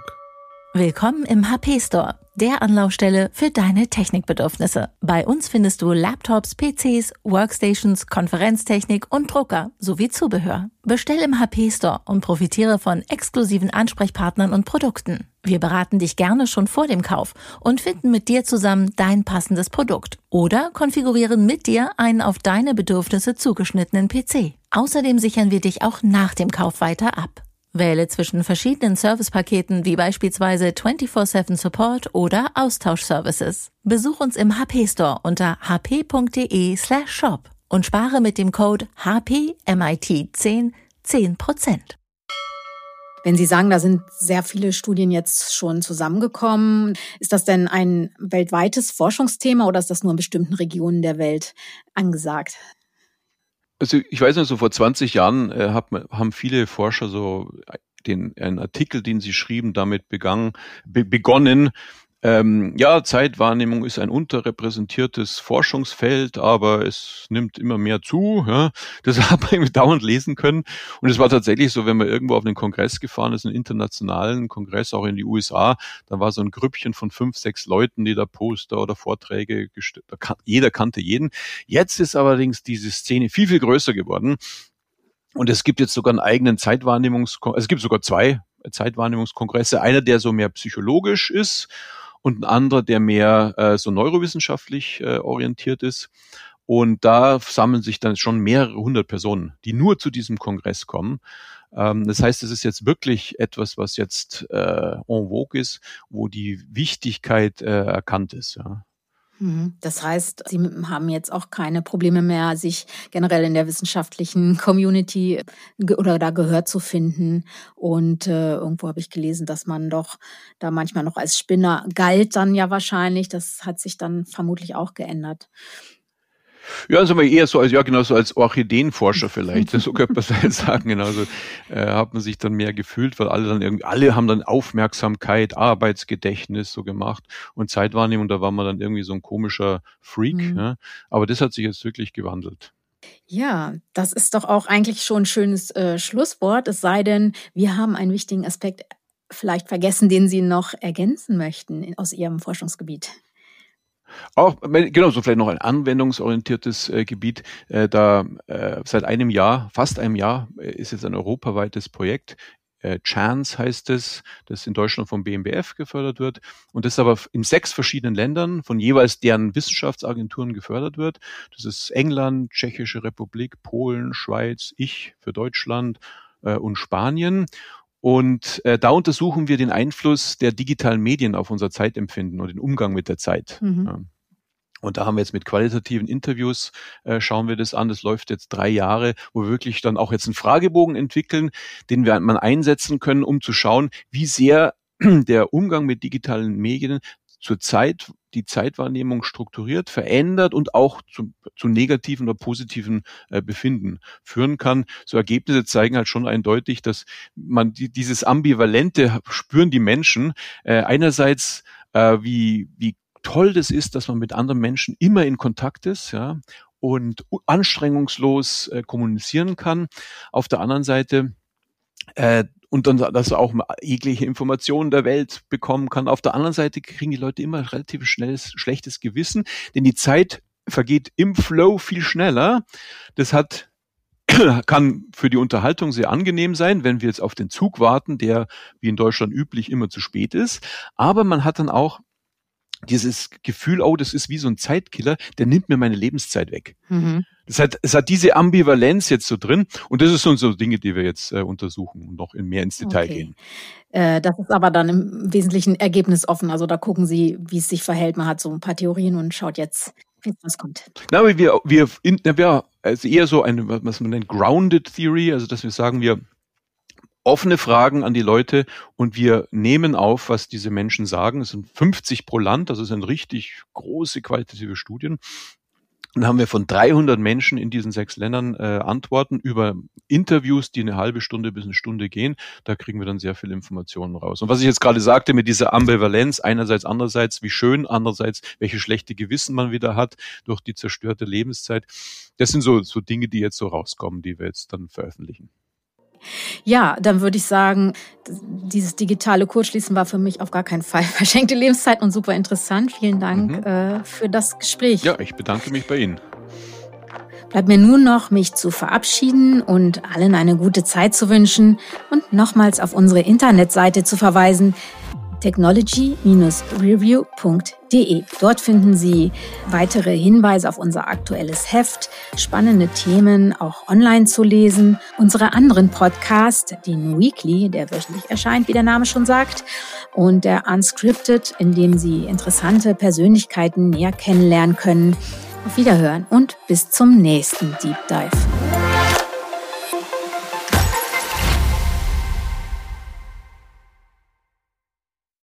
Willkommen im HP Store, der Anlaufstelle für deine Technikbedürfnisse. Bei uns findest du Laptops, PCs, Workstations, Konferenztechnik und Drucker sowie Zubehör. Bestell im HP Store und profitiere von exklusiven Ansprechpartnern und Produkten. Wir beraten dich gerne schon vor dem Kauf und finden mit dir zusammen dein passendes Produkt oder konfigurieren mit dir einen auf deine Bedürfnisse zugeschnittenen PC. Außerdem sichern wir dich auch nach dem Kauf weiter ab. Wähle zwischen verschiedenen Servicepaketen wie beispielsweise 24/7 Support oder Austauschservices. Besuch uns im HP Store unter hp.de/shop und spare mit dem Code HPMIT10 10%.
Wenn Sie sagen, da sind sehr viele Studien jetzt schon zusammengekommen, ist das denn ein weltweites Forschungsthema oder ist das nur in bestimmten Regionen der Welt angesagt?
Also ich weiß nicht, so vor 20 Jahren äh, hab, haben viele Forscher so den einen Artikel, den sie schrieben, damit begangen, be begonnen, ähm, ja, Zeitwahrnehmung ist ein unterrepräsentiertes Forschungsfeld, aber es nimmt immer mehr zu. Ja. Das hat man dauernd lesen können. Und es war tatsächlich so, wenn man irgendwo auf einen Kongress gefahren ist, einen internationalen Kongress, auch in die USA, da war so ein Grüppchen von fünf, sechs Leuten, die da Poster oder Vorträge gestellt Jeder kannte jeden. Jetzt ist allerdings diese Szene viel, viel größer geworden. Und es gibt jetzt sogar einen eigenen Zeitwahrnehmungs, es gibt sogar zwei Zeitwahrnehmungskongresse. Einer, der so mehr psychologisch ist und ein anderer, der mehr äh, so neurowissenschaftlich äh, orientiert ist. Und da sammeln sich dann schon mehrere hundert Personen, die nur zu diesem Kongress kommen. Ähm, das heißt, es ist jetzt wirklich etwas, was jetzt äh, en vogue ist, wo die Wichtigkeit äh, erkannt ist. Ja.
Mhm. Das heißt, Sie haben jetzt auch keine Probleme mehr, sich generell in der wissenschaftlichen Community oder da gehört zu finden. Und äh, irgendwo habe ich gelesen, dass man doch da manchmal noch als Spinner galt dann ja wahrscheinlich. Das hat sich dann vermutlich auch geändert.
Ja, also mal eher so als, ja, genau so als Orchideenforscher vielleicht. So könnte man es sagen. Genauso äh, hat man sich dann mehr gefühlt, weil alle dann irgendwie, alle haben dann Aufmerksamkeit, Arbeitsgedächtnis so gemacht und Zeitwahrnehmung, da war man dann irgendwie so ein komischer Freak. Mhm. Ja. Aber das hat sich jetzt wirklich gewandelt.
Ja, das ist doch auch eigentlich schon ein schönes äh, Schlusswort, es sei denn, wir haben einen wichtigen Aspekt vielleicht vergessen, den Sie noch ergänzen möchten aus Ihrem Forschungsgebiet?
Auch, genau, so vielleicht noch ein anwendungsorientiertes äh, Gebiet. Äh, da äh, seit einem Jahr, fast einem Jahr, äh, ist jetzt ein europaweites Projekt. Äh, Chance heißt es, das in Deutschland vom BMBF gefördert wird und das aber in sechs verschiedenen Ländern von jeweils deren Wissenschaftsagenturen gefördert wird. Das ist England, Tschechische Republik, Polen, Schweiz, ich für Deutschland äh, und Spanien. Und äh, da untersuchen wir den Einfluss der digitalen Medien auf unser Zeitempfinden und den Umgang mit der Zeit. Mhm. Ja. Und da haben wir jetzt mit qualitativen Interviews, äh, schauen wir das an. Das läuft jetzt drei Jahre, wo wir wirklich dann auch jetzt einen Fragebogen entwickeln, den wir man einsetzen können, um zu schauen, wie sehr der Umgang mit digitalen Medien zur Zeit die Zeitwahrnehmung strukturiert, verändert und auch zu, zu negativen oder positiven äh, Befinden führen kann. So Ergebnisse zeigen halt schon eindeutig, dass man die, dieses Ambivalente spüren die Menschen. Äh, einerseits äh, wie, wie toll das ist, dass man mit anderen Menschen immer in Kontakt ist, ja, und anstrengungslos äh, kommunizieren kann. Auf der anderen Seite äh, und dann, dass er auch jegliche Informationen der Welt bekommen kann. Auf der anderen Seite kriegen die Leute immer relativ schnelles, schlechtes Gewissen, denn die Zeit vergeht im Flow viel schneller. Das hat kann für die Unterhaltung sehr angenehm sein, wenn wir jetzt auf den Zug warten, der wie in Deutschland üblich immer zu spät ist. Aber man hat dann auch dieses Gefühl, oh, das ist wie so ein Zeitkiller, der nimmt mir meine Lebenszeit weg. Mhm. Das hat, es hat diese Ambivalenz jetzt so drin und das sind so Dinge, die wir jetzt äh, untersuchen und noch in mehr ins Detail okay. gehen.
Äh, das ist aber dann im Wesentlichen ergebnisoffen. Also da gucken Sie, wie es sich verhält. Man hat so ein paar Theorien und schaut jetzt, wie es kommt.
Na, wir, wir, in, wir also eher so eine, was man nennt, Grounded Theory, also dass wir sagen, wir offene Fragen an die Leute und wir nehmen auf, was diese Menschen sagen. Es sind 50 pro Land, das sind richtig große qualitative Studien. Dann haben wir von 300 Menschen in diesen sechs Ländern äh, Antworten über Interviews, die eine halbe Stunde bis eine Stunde gehen. Da kriegen wir dann sehr viele Informationen raus. Und was ich jetzt gerade sagte mit dieser Ambivalenz, einerseits, andererseits, wie schön, andererseits, welche schlechte Gewissen man wieder hat durch die zerstörte Lebenszeit. Das sind so, so Dinge, die jetzt so rauskommen, die wir jetzt dann veröffentlichen.
Ja, dann würde ich sagen, dieses digitale Kurzschließen war für mich auf gar keinen Fall verschenkte Lebenszeit und super interessant. Vielen Dank mhm. äh, für das Gespräch.
Ja, ich bedanke mich bei Ihnen.
Bleibt mir nun noch, mich zu verabschieden und allen eine gute Zeit zu wünschen und nochmals auf unsere Internetseite zu verweisen technology-review.de. Dort finden Sie weitere Hinweise auf unser aktuelles Heft, spannende Themen auch online zu lesen, unsere anderen Podcasts, den Weekly, der wöchentlich erscheint, wie der Name schon sagt, und der Unscripted, in dem Sie interessante Persönlichkeiten näher kennenlernen können. Auf Wiederhören und bis zum nächsten Deep Dive.